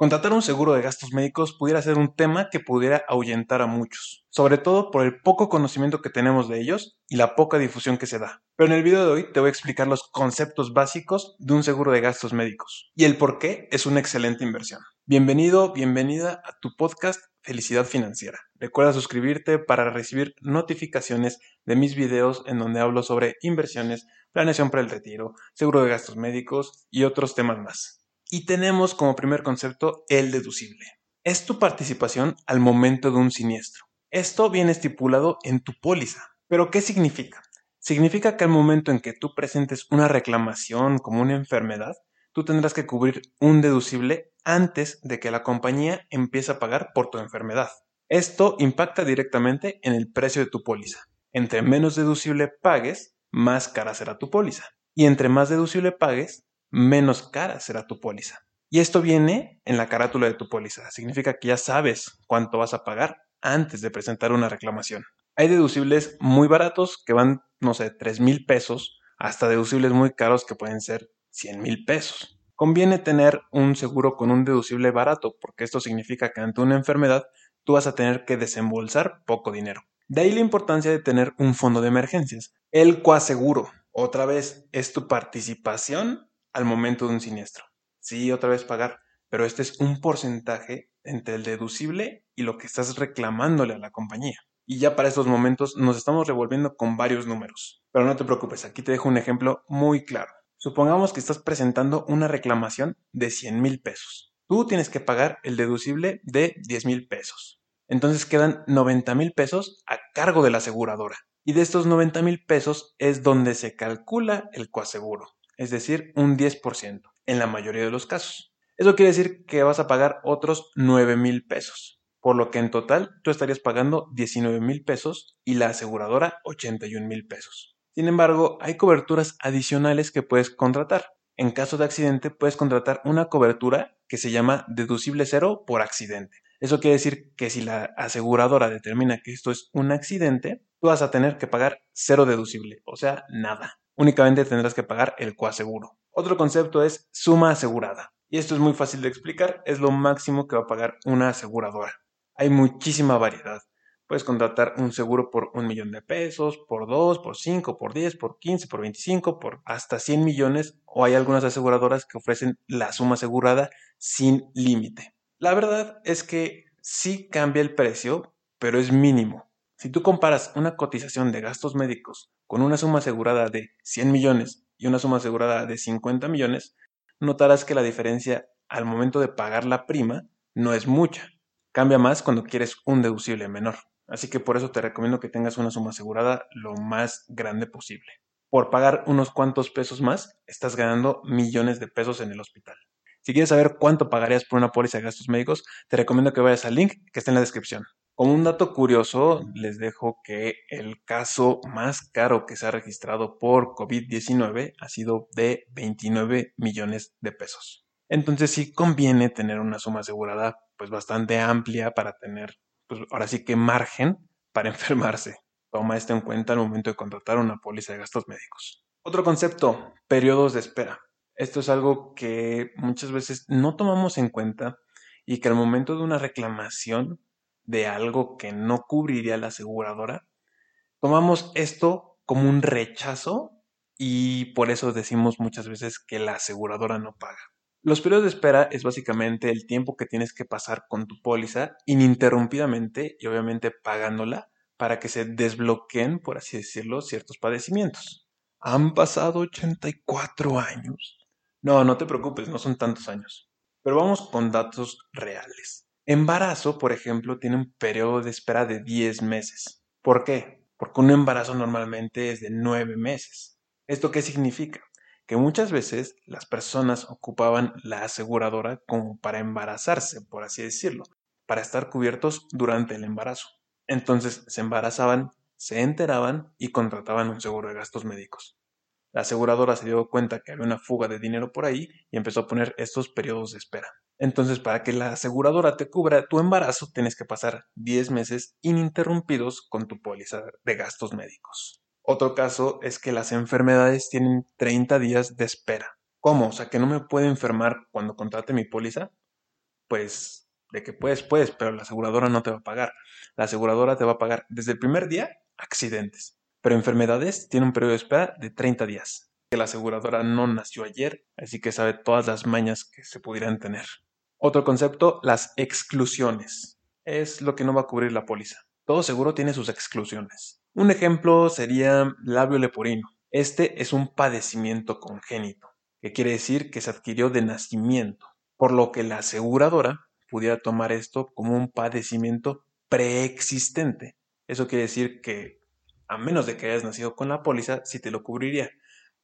Contratar un seguro de gastos médicos pudiera ser un tema que pudiera ahuyentar a muchos, sobre todo por el poco conocimiento que tenemos de ellos y la poca difusión que se da. Pero en el video de hoy te voy a explicar los conceptos básicos de un seguro de gastos médicos y el por qué es una excelente inversión. Bienvenido, bienvenida a tu podcast Felicidad Financiera. Recuerda suscribirte para recibir notificaciones de mis videos en donde hablo sobre inversiones, planeación para el retiro, seguro de gastos médicos y otros temas más. Y tenemos como primer concepto el deducible. Es tu participación al momento de un siniestro. Esto viene estipulado en tu póliza. ¿Pero qué significa? Significa que al momento en que tú presentes una reclamación como una enfermedad, tú tendrás que cubrir un deducible antes de que la compañía empiece a pagar por tu enfermedad. Esto impacta directamente en el precio de tu póliza. Entre menos deducible pagues, más cara será tu póliza. Y entre más deducible pagues, menos cara será tu póliza. Y esto viene en la carátula de tu póliza. Significa que ya sabes cuánto vas a pagar antes de presentar una reclamación. Hay deducibles muy baratos que van, no sé, 3 mil pesos, hasta deducibles muy caros que pueden ser 100 mil pesos. Conviene tener un seguro con un deducible barato, porque esto significa que ante una enfermedad tú vas a tener que desembolsar poco dinero. De ahí la importancia de tener un fondo de emergencias. El coaseguro, otra vez, es tu participación al momento de un siniestro. Sí, otra vez pagar, pero este es un porcentaje entre el deducible y lo que estás reclamándole a la compañía. Y ya para estos momentos nos estamos revolviendo con varios números. Pero no te preocupes, aquí te dejo un ejemplo muy claro. Supongamos que estás presentando una reclamación de 100 mil pesos. Tú tienes que pagar el deducible de 10 mil pesos. Entonces quedan 90 mil pesos a cargo de la aseguradora. Y de estos 90 mil pesos es donde se calcula el coaseguro es decir, un 10% en la mayoría de los casos. Eso quiere decir que vas a pagar otros 9 mil pesos, por lo que en total tú estarías pagando 19 mil pesos y la aseguradora 81 mil pesos. Sin embargo, hay coberturas adicionales que puedes contratar. En caso de accidente, puedes contratar una cobertura que se llama deducible cero por accidente. Eso quiere decir que si la aseguradora determina que esto es un accidente, tú vas a tener que pagar cero deducible, o sea, nada únicamente tendrás que pagar el coaseguro. Otro concepto es suma asegurada. Y esto es muy fácil de explicar, es lo máximo que va a pagar una aseguradora. Hay muchísima variedad. Puedes contratar un seguro por un millón de pesos, por dos, por cinco, por diez, por quince, por veinticinco, por hasta cien millones, o hay algunas aseguradoras que ofrecen la suma asegurada sin límite. La verdad es que sí cambia el precio, pero es mínimo. Si tú comparas una cotización de gastos médicos con una suma asegurada de 100 millones y una suma asegurada de 50 millones, notarás que la diferencia al momento de pagar la prima no es mucha. Cambia más cuando quieres un deducible menor. Así que por eso te recomiendo que tengas una suma asegurada lo más grande posible. Por pagar unos cuantos pesos más, estás ganando millones de pesos en el hospital. Si quieres saber cuánto pagarías por una póliza de gastos médicos, te recomiendo que vayas al link que está en la descripción. Como un dato curioso, les dejo que el caso más caro que se ha registrado por COVID-19 ha sido de 29 millones de pesos. Entonces sí conviene tener una suma asegurada pues bastante amplia para tener, pues ahora sí que margen para enfermarse. Toma esto en cuenta al momento de contratar una póliza de gastos médicos. Otro concepto, periodos de espera. Esto es algo que muchas veces no tomamos en cuenta y que al momento de una reclamación de algo que no cubriría la aseguradora, tomamos esto como un rechazo y por eso decimos muchas veces que la aseguradora no paga. Los periodos de espera es básicamente el tiempo que tienes que pasar con tu póliza ininterrumpidamente y obviamente pagándola para que se desbloqueen, por así decirlo, ciertos padecimientos. Han pasado 84 años. No, no te preocupes, no son tantos años. Pero vamos con datos reales. Embarazo, por ejemplo, tiene un periodo de espera de 10 meses. ¿Por qué? Porque un embarazo normalmente es de 9 meses. ¿Esto qué significa? Que muchas veces las personas ocupaban la aseguradora como para embarazarse, por así decirlo, para estar cubiertos durante el embarazo. Entonces se embarazaban, se enteraban y contrataban un seguro de gastos médicos. La aseguradora se dio cuenta que había una fuga de dinero por ahí y empezó a poner estos periodos de espera. Entonces, para que la aseguradora te cubra tu embarazo, tienes que pasar 10 meses ininterrumpidos con tu póliza de gastos médicos. Otro caso es que las enfermedades tienen 30 días de espera. ¿Cómo? O sea, que no me puedo enfermar cuando contrate mi póliza. pues de que puedes, puedes, pero la aseguradora no te va a pagar. La aseguradora te va a pagar desde el primer día accidentes, pero enfermedades tiene un periodo de espera de 30 días. La aseguradora no nació ayer, así que sabe todas las mañas que se pudieran tener. Otro concepto, las exclusiones. Es lo que no va a cubrir la póliza. Todo seguro tiene sus exclusiones. Un ejemplo sería labio leporino. Este es un padecimiento congénito, que quiere decir que se adquirió de nacimiento, por lo que la aseguradora pudiera tomar esto como un padecimiento preexistente. Eso quiere decir que, a menos de que hayas nacido con la póliza, sí te lo cubriría.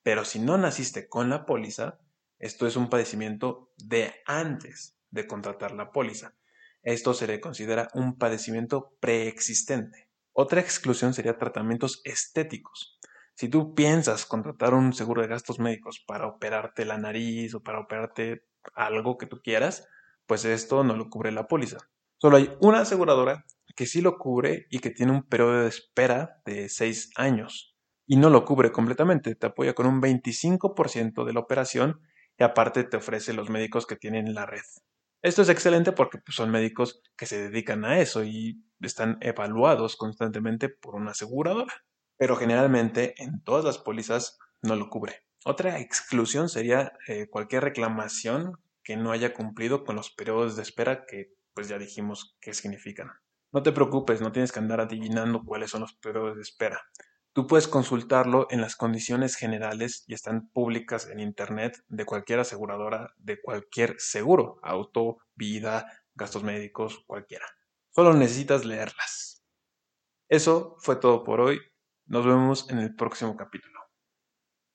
Pero si no naciste con la póliza, esto es un padecimiento de antes de contratar la póliza. Esto se le considera un padecimiento preexistente. Otra exclusión sería tratamientos estéticos. Si tú piensas contratar un seguro de gastos médicos para operarte la nariz o para operarte algo que tú quieras, pues esto no lo cubre la póliza. Solo hay una aseguradora que sí lo cubre y que tiene un periodo de espera de 6 años. Y no lo cubre completamente, te apoya con un 25% de la operación y aparte te ofrece los médicos que tienen la red. Esto es excelente porque pues, son médicos que se dedican a eso y están evaluados constantemente por una aseguradora. Pero generalmente en todas las pólizas no lo cubre. Otra exclusión sería eh, cualquier reclamación que no haya cumplido con los periodos de espera que pues ya dijimos qué significan. No te preocupes, no tienes que andar adivinando cuáles son los periodos de espera. Tú puedes consultarlo en las condiciones generales y están públicas en Internet de cualquier aseguradora, de cualquier seguro, auto, vida, gastos médicos, cualquiera. Solo necesitas leerlas. Eso fue todo por hoy. Nos vemos en el próximo capítulo.